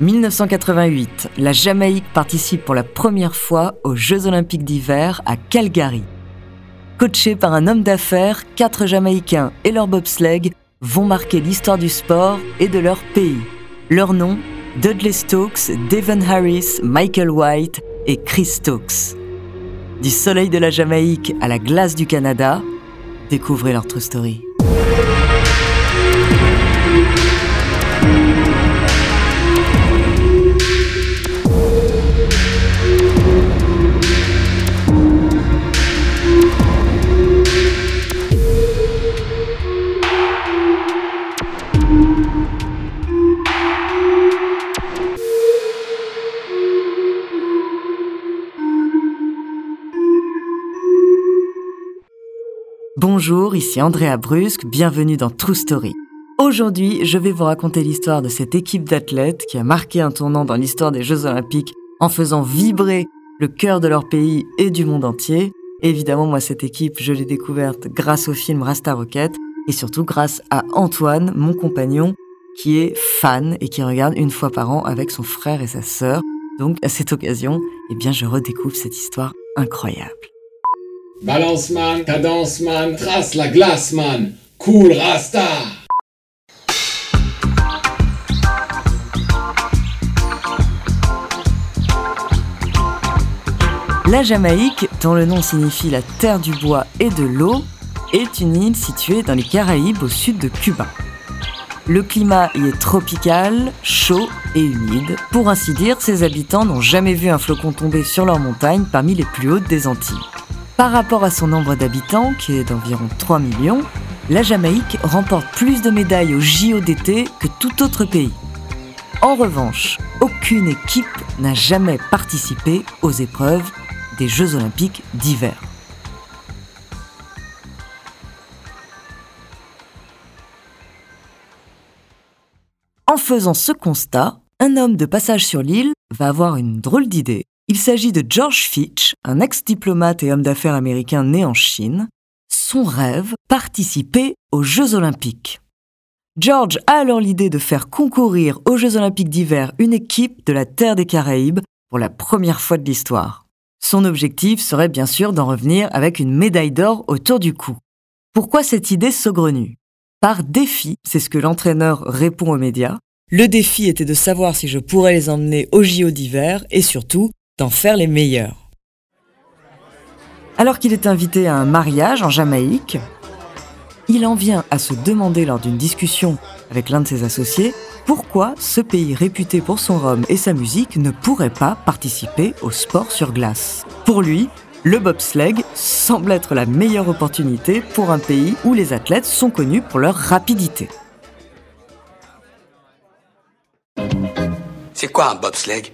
1988, la Jamaïque participe pour la première fois aux Jeux olympiques d'hiver à Calgary. Coachés par un homme d'affaires, quatre Jamaïcains et leur bobsleigh vont marquer l'histoire du sport et de leur pays. Leur nom Dudley Stokes, Devon Harris, Michael White et Chris Stokes. Du soleil de la Jamaïque à la glace du Canada, découvrez leur true story. Bonjour, ici Andrea Brusque, bienvenue dans True Story. Aujourd'hui, je vais vous raconter l'histoire de cette équipe d'athlètes qui a marqué un tournant dans l'histoire des Jeux Olympiques en faisant vibrer le cœur de leur pays et du monde entier. évidemment, moi, cette équipe, je l'ai découverte grâce au film Rasta Rocket et surtout grâce à Antoine, mon compagnon, qui est fan et qui regarde une fois par an avec son frère et sa sœur. Donc, à cette occasion, eh bien, je redécouvre cette histoire incroyable. Balance man, cadence man, trace la glace man, cool rasta. La Jamaïque, dont le nom signifie la terre du bois et de l'eau, est une île située dans les Caraïbes au sud de Cuba. Le climat y est tropical, chaud et humide. Pour ainsi dire, ses habitants n'ont jamais vu un flocon tomber sur leur montagne parmi les plus hautes des Antilles. Par rapport à son nombre d'habitants, qui est d'environ 3 millions, la Jamaïque remporte plus de médailles au JO d'été que tout autre pays. En revanche, aucune équipe n'a jamais participé aux épreuves des Jeux olympiques d'hiver. En faisant ce constat, un homme de passage sur l'île va avoir une drôle d'idée il s'agit de George Fitch, un ex-diplomate et homme d'affaires américain né en Chine. Son rêve, participer aux Jeux olympiques. George a alors l'idée de faire concourir aux Jeux olympiques d'hiver une équipe de la Terre des Caraïbes pour la première fois de l'histoire. Son objectif serait bien sûr d'en revenir avec une médaille d'or autour du cou. Pourquoi cette idée saugrenue? Par défi, c'est ce que l'entraîneur répond aux médias. Le défi était de savoir si je pourrais les emmener au JO d'hiver et surtout d'en faire les meilleurs. Alors qu'il est invité à un mariage en Jamaïque, il en vient à se demander lors d'une discussion avec l'un de ses associés pourquoi ce pays réputé pour son rhum et sa musique ne pourrait pas participer au sport sur glace. Pour lui, le bobsleigh semble être la meilleure opportunité pour un pays où les athlètes sont connus pour leur rapidité. C'est quoi un bobsleigh?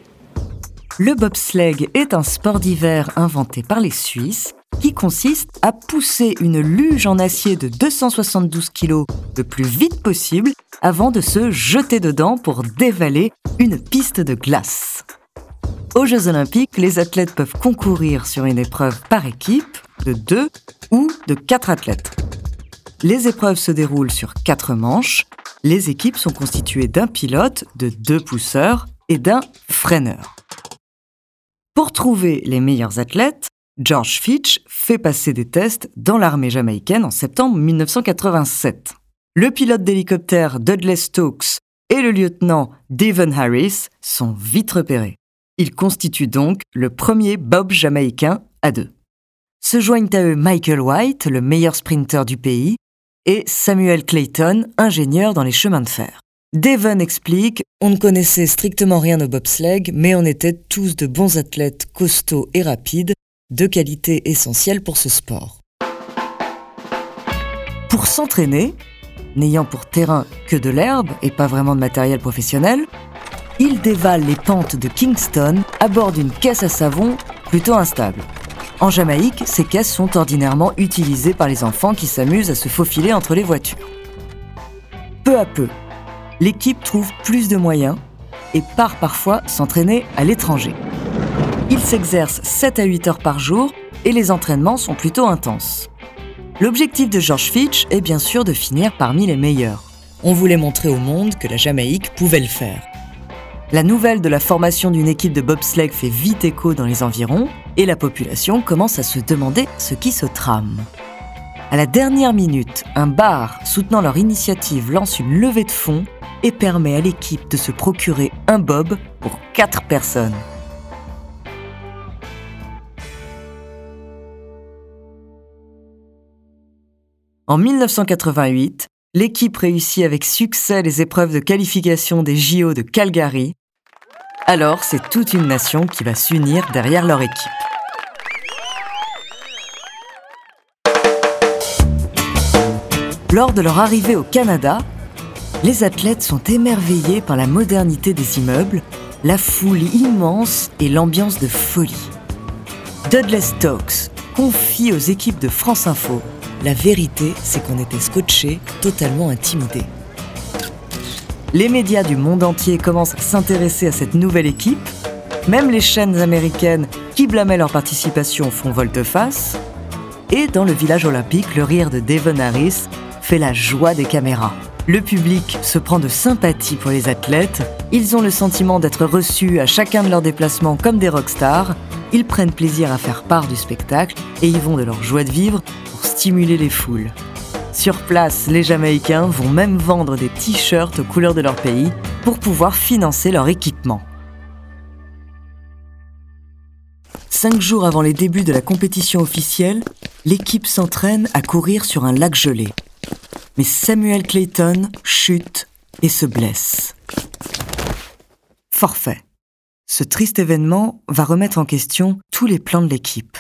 Le bobsleigh est un sport d'hiver inventé par les Suisses qui consiste à pousser une luge en acier de 272 kg le plus vite possible avant de se jeter dedans pour dévaler une piste de glace. Aux Jeux olympiques, les athlètes peuvent concourir sur une épreuve par équipe de deux ou de quatre athlètes. Les épreuves se déroulent sur quatre manches. Les équipes sont constituées d'un pilote, de deux pousseurs et d'un freineur. Pour trouver les meilleurs athlètes, George Fitch fait passer des tests dans l'armée jamaïcaine en septembre 1987. Le pilote d'hélicoptère Dudley Stokes et le lieutenant Devon Harris sont vite repérés. Ils constituent donc le premier Bob jamaïcain à deux. Se joignent à eux Michael White, le meilleur sprinter du pays, et Samuel Clayton, ingénieur dans les chemins de fer. Devon explique On ne connaissait strictement rien au bobsleigh, mais on était tous de bons athlètes costauds et rapides, de qualité essentielle pour ce sport. Pour s'entraîner, n'ayant pour terrain que de l'herbe et pas vraiment de matériel professionnel, ils dévalent les pentes de Kingston à bord d'une caisse à savon plutôt instable. En Jamaïque, ces caisses sont ordinairement utilisées par les enfants qui s'amusent à se faufiler entre les voitures. Peu à peu, l'équipe trouve plus de moyens et part parfois s'entraîner à l'étranger. Il s'exerce 7 à 8 heures par jour et les entraînements sont plutôt intenses. L'objectif de George Fitch est bien sûr de finir parmi les meilleurs. On voulait montrer au monde que la Jamaïque pouvait le faire. La nouvelle de la formation d'une équipe de bobsleigh fait vite écho dans les environs et la population commence à se demander ce qui se trame. À la dernière minute, un bar soutenant leur initiative lance une levée de fonds et permet à l'équipe de se procurer un bob pour 4 personnes. En 1988, l'équipe réussit avec succès les épreuves de qualification des JO de Calgary. Alors, c'est toute une nation qui va s'unir derrière leur équipe. Lors de leur arrivée au Canada, les athlètes sont émerveillés par la modernité des immeubles, la foule immense et l'ambiance de folie. Dudley Stokes confie aux équipes de France Info La vérité, c'est qu'on était scotchés, totalement intimidés. Les médias du monde entier commencent à s'intéresser à cette nouvelle équipe. Même les chaînes américaines qui blâmaient leur participation font volte-face. Et dans le village olympique, le rire de Devon Harris fait la joie des caméras. Le public se prend de sympathie pour les athlètes, ils ont le sentiment d'être reçus à chacun de leurs déplacements comme des rockstars, ils prennent plaisir à faire part du spectacle et y vont de leur joie de vivre pour stimuler les foules. Sur place, les Jamaïcains vont même vendre des t-shirts aux couleurs de leur pays pour pouvoir financer leur équipement. Cinq jours avant les débuts de la compétition officielle, l'équipe s'entraîne à courir sur un lac gelé mais Samuel Clayton chute et se blesse. Forfait. Ce triste événement va remettre en question tous les plans de l'équipe.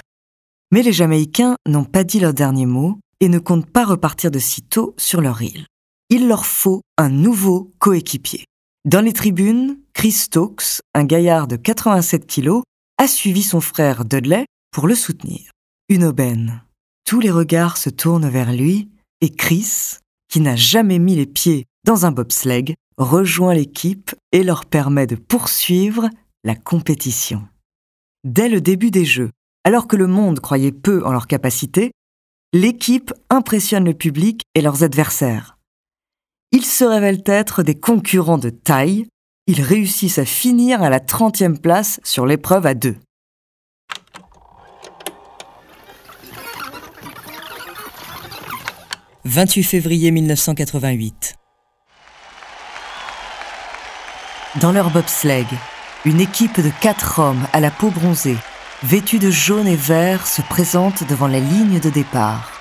Mais les Jamaïcains n'ont pas dit leur dernier mot et ne comptent pas repartir de sitôt sur leur île. Il leur faut un nouveau coéquipier. Dans les tribunes, Chris Stokes, un gaillard de 87 kilos, a suivi son frère Dudley pour le soutenir. Une aubaine. Tous les regards se tournent vers lui et Chris, qui n'a jamais mis les pieds dans un bobsleigh, rejoint l'équipe et leur permet de poursuivre la compétition. Dès le début des Jeux, alors que le monde croyait peu en leur capacité, l'équipe impressionne le public et leurs adversaires. Ils se révèlent être des concurrents de taille, ils réussissent à finir à la 30e place sur l'épreuve à deux. 28 février 1988. Dans leur bobsleigh, une équipe de quatre hommes à la peau bronzée, vêtus de jaune et vert, se présente devant la ligne de départ.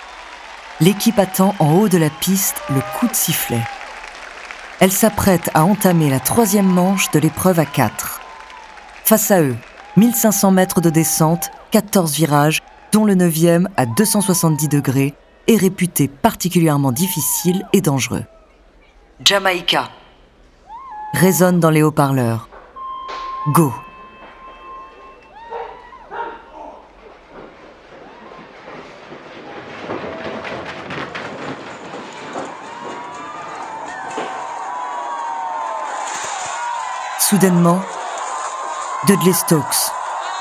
L'équipe attend en haut de la piste le coup de sifflet. Elle s'apprête à entamer la troisième manche de l'épreuve à quatre. Face à eux, 1500 mètres de descente, 14 virages, dont le 9e à 270 degrés, est réputé particulièrement difficile et dangereux. Jamaïca résonne dans les haut-parleurs. Go Soudainement, Dudley Stokes,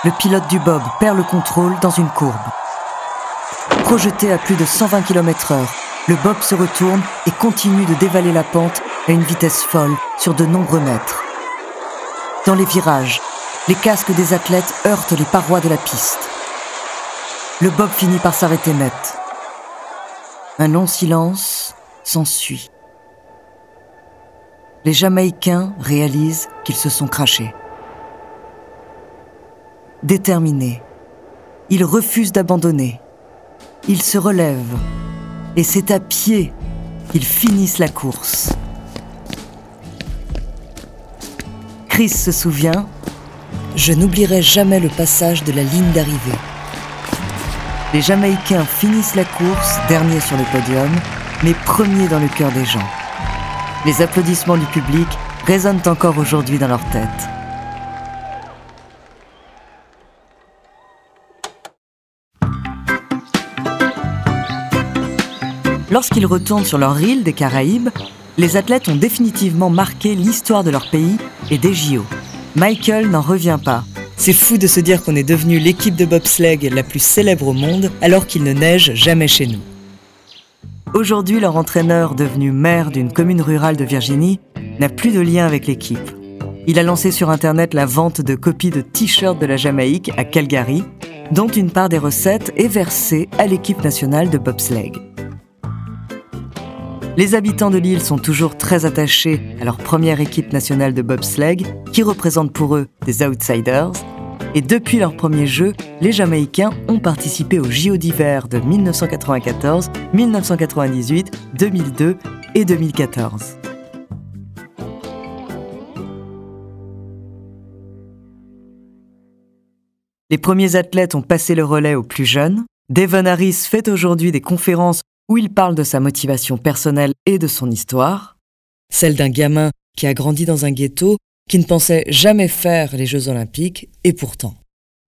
le pilote du Bob, perd le contrôle dans une courbe. Projeté à plus de 120 km/h, le Bob se retourne et continue de dévaler la pente à une vitesse folle sur de nombreux mètres. Dans les virages, les casques des athlètes heurtent les parois de la piste. Le Bob finit par s'arrêter net. Un long silence s'ensuit. Les Jamaïcains réalisent qu'ils se sont crachés. Déterminés, ils refusent d'abandonner ils se relèvent et c'est à pied qu'ils finissent la course. Chris se souvient Je n'oublierai jamais le passage de la ligne d'arrivée. Les Jamaïcains finissent la course, derniers sur le podium, mais premiers dans le cœur des gens. Les applaudissements du public résonnent encore aujourd'hui dans leur tête. Lorsqu'ils retournent sur leur île des Caraïbes, les athlètes ont définitivement marqué l'histoire de leur pays et des JO. Michael n'en revient pas. C'est fou de se dire qu'on est devenu l'équipe de bobsleigh la plus célèbre au monde alors qu'il ne neige jamais chez nous. Aujourd'hui, leur entraîneur, devenu maire d'une commune rurale de Virginie, n'a plus de lien avec l'équipe. Il a lancé sur Internet la vente de copies de t-shirts de la Jamaïque à Calgary, dont une part des recettes est versée à l'équipe nationale de bobsleigh. Les habitants de l'île sont toujours très attachés à leur première équipe nationale de bobsleigh, qui représente pour eux des outsiders. Et depuis leur premier jeu, les Jamaïcains ont participé aux JO d'hiver de 1994, 1998, 2002 et 2014. Les premiers athlètes ont passé le relais aux plus jeunes. Devon Harris fait aujourd'hui des conférences où il parle de sa motivation personnelle et de son histoire, celle d'un gamin qui a grandi dans un ghetto, qui ne pensait jamais faire les Jeux olympiques, et pourtant.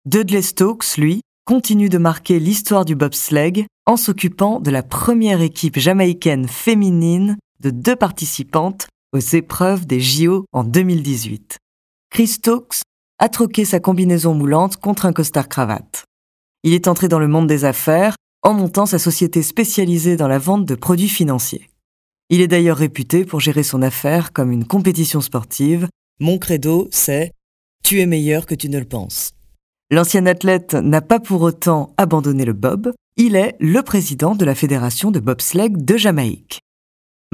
Dudley Stokes, lui, continue de marquer l'histoire du bobsleigh en s'occupant de la première équipe jamaïcaine féminine de deux participantes aux épreuves des JO en 2018. Chris Stokes a troqué sa combinaison moulante contre un costard cravate. Il est entré dans le monde des affaires en montant sa société spécialisée dans la vente de produits financiers. Il est d'ailleurs réputé pour gérer son affaire comme une compétition sportive. Mon credo, c'est ⁇ Tu es meilleur que tu ne le penses ⁇ L'ancien athlète n'a pas pour autant abandonné le bob, il est le président de la fédération de bobsleigh de Jamaïque.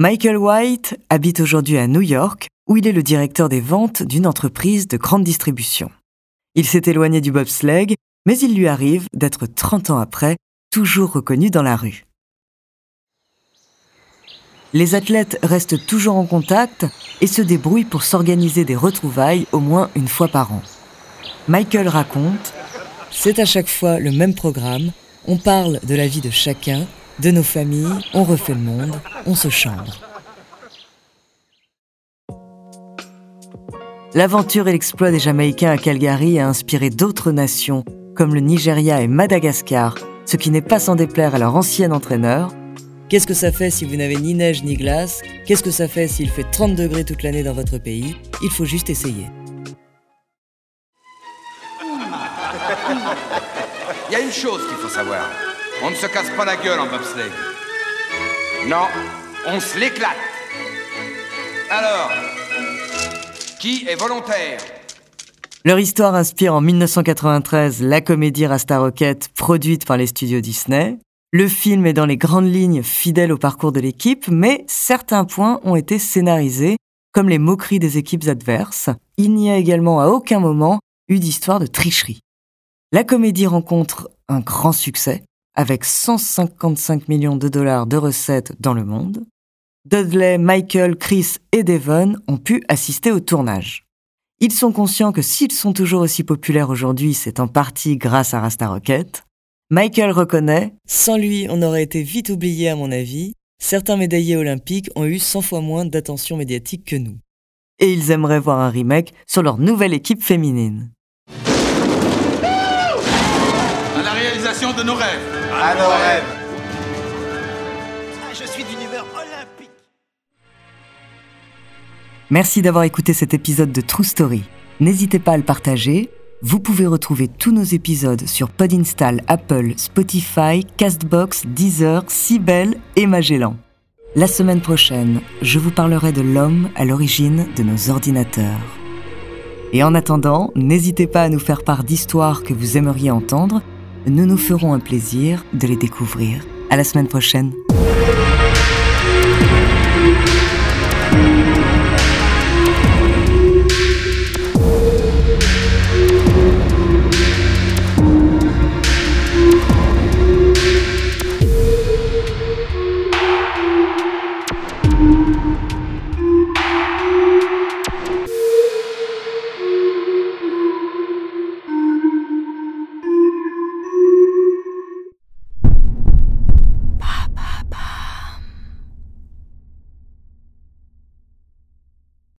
Michael White habite aujourd'hui à New York où il est le directeur des ventes d'une entreprise de grande distribution. Il s'est éloigné du bobsleigh, mais il lui arrive d'être 30 ans après toujours reconnu dans la rue. Les athlètes restent toujours en contact et se débrouillent pour s'organiser des retrouvailles au moins une fois par an. Michael raconte C'est à chaque fois le même programme, on parle de la vie de chacun, de nos familles, on refait le monde, on se chambre. L'aventure et l'exploit des Jamaïcains à Calgary a inspiré d'autres nations, comme le Nigeria et Madagascar, ce qui n'est pas sans déplaire à leur ancien entraîneur. Qu'est-ce que ça fait si vous n'avez ni neige ni glace? Qu'est-ce que ça fait s'il fait 30 degrés toute l'année dans votre pays? Il faut juste essayer. Il y a une chose qu'il faut savoir. On ne se casse pas la gueule en bobsleigh. Non, on se l'éclate. Alors, qui est volontaire? Leur histoire inspire en 1993 la comédie Rasta Rocket produite par les studios Disney. Le film est dans les grandes lignes fidèle au parcours de l'équipe, mais certains points ont été scénarisés, comme les moqueries des équipes adverses. Il n'y a également à aucun moment eu d'histoire de tricherie. La comédie rencontre un grand succès, avec 155 millions de dollars de recettes dans le monde. Dudley, Michael, Chris et Devon ont pu assister au tournage. Ils sont conscients que s'ils sont toujours aussi populaires aujourd'hui, c'est en partie grâce à Rasta Rocket. Michael reconnaît Sans lui, on aurait été vite oublié à mon avis. Certains médaillés olympiques ont eu 100 fois moins d'attention médiatique que nous. Et ils aimeraient voir un remake sur leur nouvelle équipe féminine. À la réalisation de nos rêves. À nos rêves. Merci d'avoir écouté cet épisode de True Story. N'hésitez pas à le partager. Vous pouvez retrouver tous nos épisodes sur Podinstall, Apple, Spotify, Castbox, Deezer, Sibel et Magellan. La semaine prochaine, je vous parlerai de l'homme à l'origine de nos ordinateurs. Et en attendant, n'hésitez pas à nous faire part d'histoires que vous aimeriez entendre. Nous nous ferons un plaisir de les découvrir. À la semaine prochaine.